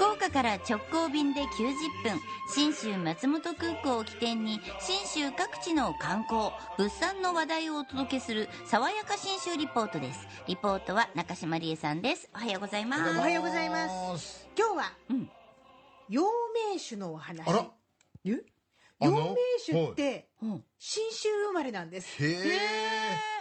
岡から直行便で90分信州松本空港を起点に信州各地の観光物産の話題をお届けする爽やか信州リポートです。リポートは中島理恵さんです。おはようございます。おはようございます。今日は、うん。陽明酒のお話。あら。え？あの陽明酒ってうん。信州生まれなんです。へえ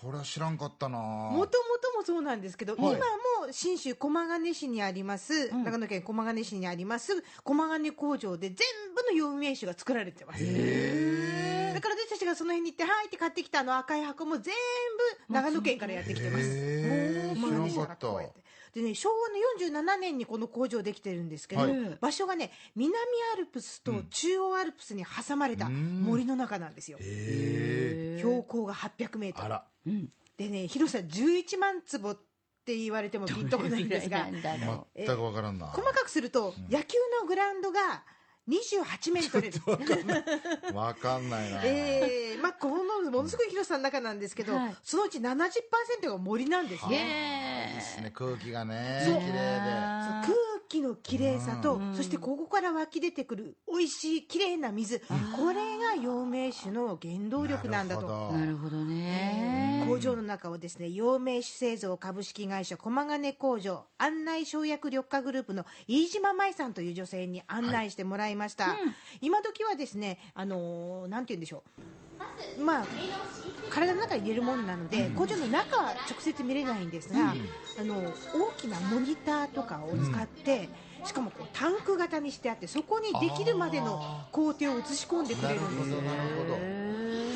そりゃ知らんかったな。もともともそうなんですけど、はい。今も信州駒ヶ根市にあります、ん。長野県駒ヶ根市にあります駒ヶ根工場で全部の陽明酒が作られてます。へだから私たちがその辺に行ってはいって買ってきたあの赤い箱も全部長野県からやってきてます。へー。知らんかったでね昭和の47年にこの工場できてるんですけど、はい。場所がね南アルプスと中央アルプスに挟まれたうん。森の中なんですよ、へ標高が800メートル。でね広さ11万坪って言われてもピンとこないんですが全くわからんな。細かくすると、野球のグラウンドが28メートル。わかんないな。えーまあ、このものすごい広さの中なんですけど、はい。そのうち70%が森なんですうね。へいいですね。空気がねそう。綺麗そう空気の綺麗さと、そしてここから湧き出てくる美味しい綺麗な水、これが陽明酒の原動力なんだと。となるほどね。工場の中をですね陽明酒製造株式会社駒ヶ根工場案内省薬緑化グループの飯島舞さんという女性に案内してもらいました、今時はですねあのーなんて言うんでしょうまあ体の中に入れるものなので、工場の中は直接見れないんですが、あの大きなモニターとかを使って、しかもこうタンク型にしてあってそこにできるまでの工程を映し込んでくなれるんです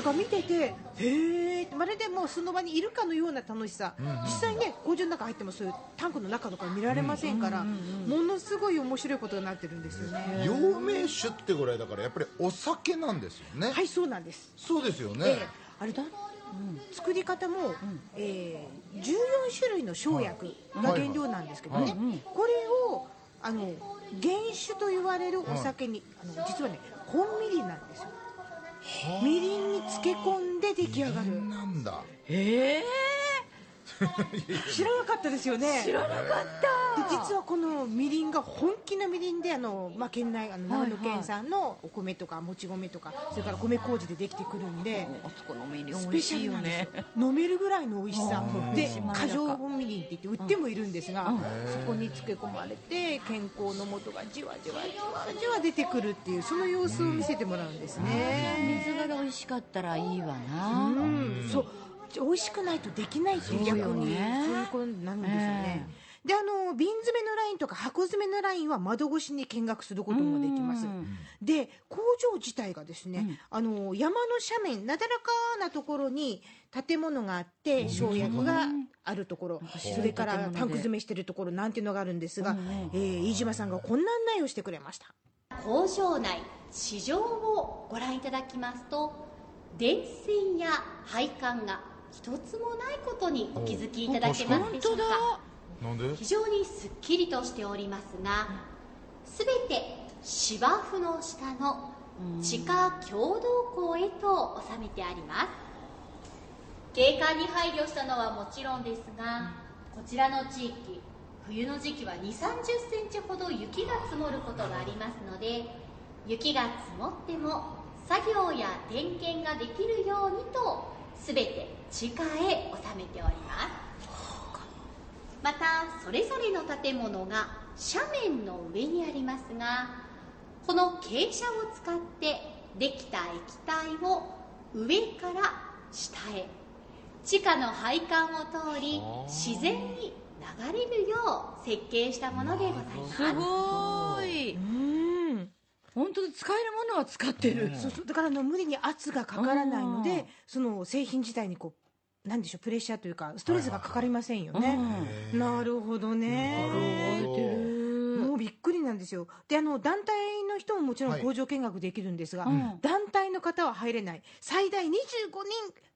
から見ててへえまるでもうその場にいるかのような楽しさ、実際ね工場の中入ってもそういうタンクの中とか見られませんから、ものすごい面白いことになってるんですよね。陽明酒ってぐらいだからやっぱりお酒なんですよね。はいそうなんです。そうですよね。ええ。あれだ、作り方も、えー14種類の生薬が原料なんですけどね、はいこれをあの原酒と言われるお酒に、あの実はね本みりんなんですよみりんに漬け込んで出来上がる。なんだ。ええ 知らなかったですよね。知らなかった。で実はこのみりんが本気のみりんであの、まあ、県内あのはい長野県産のお米とかもち米とかそれから米麹でできてくるんでスペシャルなんです。よ飲めるぐらいの美味しさ。でうん過剰本みりんって言って売ってもいるんですが、そこに漬け込まれて健康の素がじわじわじわじわ出てくるっていうその様子を見せてもらうんですね。水が美味しかったらいいわなうん、そう美味しくないとできないっていう。逆そうよにね。そういうことになるんですよね。であの瓶詰めのラインとか箱詰めのラインは窓越しに見学することもできます。うん。で工場自体がですね、あの山の斜面なだらかなところに建物があって生薬があるところ。それからタンク詰めしてるところなんていうのがあるんですが、えー飯島さんがこんな案内をしてくれました。工場内市場をご覧いただきますと電線や配管が一つもないことにお気づきいただけますでしょうか？なんで？非常にすっきりとしておりますがすべて芝生の下の地下共同庫へと収めてあります。景観に配慮したのはもちろんですがこちらの地域冬の時期は2 3 0センチほど雪が積もることがありますので雪が積もっても作業や点検ができるようにと全て地下へ収めておりますまたそれぞれの建物が斜面の上にありますがこの傾斜を使ってできた液体を上から下へ。地下の配管を通り自然に流れるよう設計したものでございます。すごい。うん本当に使えるものは使ってる。そうそう。だからあの無理に圧がかからないのうん。でその製品自体にこうなんでしょうプレッシャーというかストレスがかかりませんよね、なるほどね。なるほど。もうびっくりなんですよ。であの団体の人ももちろんはい。工場見学できるんですが、ん。団体の方は入れない。最大25人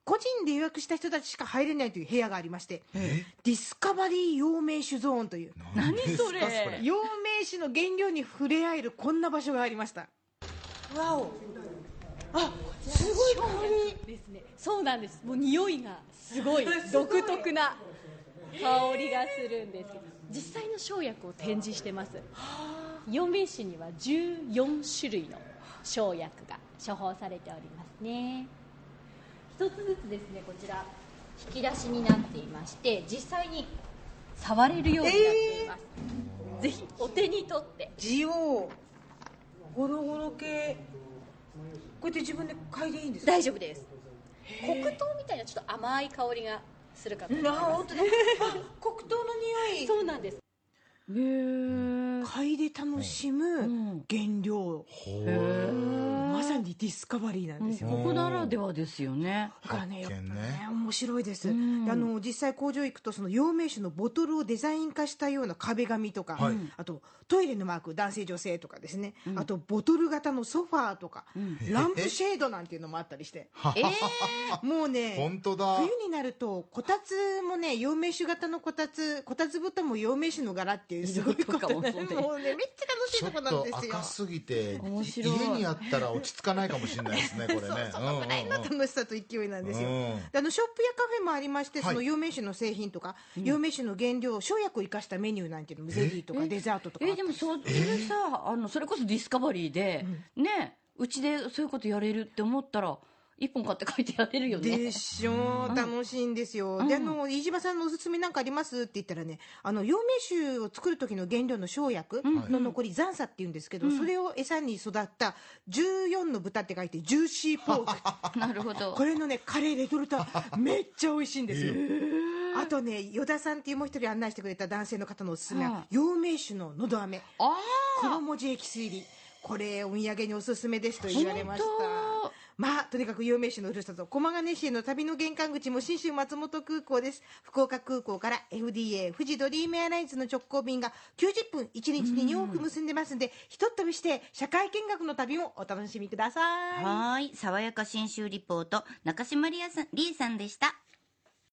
個人で予約した人たちしか入れないという部屋がありましてディスカバリー陽明酒ゾーンという。何それ。陽明酒の原料に触れ合えるこんな場所がありました。わお。あすごい。香りですねそうなんです。もう匂いがすごい。独特な香りがするんですけど。実際の生薬を展示してます。陽明酒には14種類の生薬が処方されておりますね。一つずつですねこちら。引き出しになっていまして実際に触れるようになっています、ぜひお手に取って。ジオゴロゴロ系。こうやって自分で嗅いでいいんですか？大丈夫です。黒糖みたいなちょっと甘い香りがするかと思います。な本当だ。あ黒糖の匂い。そうなんです。へえ。嗅いで楽しむうん。原料、まさにディスカバリーなんですよ、ここならではですよね。だからね、やっぱねね。面白いです、うん。であの実際工場行くとその陽明酒のボトルをデザイン化したような壁紙とか、はい。あとトイレのマーク男性女性とかですね、あとボトル型のソファーとか、ランプシェードなんていうのもあったりして、ええ もうね本当だ。冬になるとこたつもね陽明酒型のこたつこたつ布団も陽明酒の柄っていうすごいこともそうねめっちゃ楽しいちょっとこなんとですよ。赤すぎて面白い。家にあったら落ち着かないかもしれないですね これね。そうそのぐらいの楽しさと勢いなんですよ、あのショップやカフェもありまして、はい。その陽明酒の製品とか、陽明酒の原料生薬を生かしたメニューなんていうのもゼリーとかデザートとかえでもそそれさ、あのそれこそディスカバリーで、ねうちでそういうことやれるって思ったら一本買って書いてやれるよね。でしょう、楽しいんですよ、であの飯島さんのおすすめなんかありますって言ったらねあの陽明酒を作る時の原料の生薬の残り残砂っていうんですけど、それを餌に育った14の豚って書いてジューシーポーク。なるほど。これのねカレーレトルトめっちゃ美味しいんですよ、あとね依田さんっていうもう一人案内してくれた男性の方のおすすめは、はい。陽明酒ののど飴。あ黒文字エキス入りこれお土産におすすめですと言われました。本まあとにかく有名酒のふるさと駒ヶ根市への旅の玄関口も信州松本空港です。福岡空港から FDA 富士ドリームエアラインズの直行便が90分1日に2往復結んでますんでひとっ飛びして社会見学の旅もお楽しみください。はい。爽やか信州リポート中島理恵さんりえさんでした。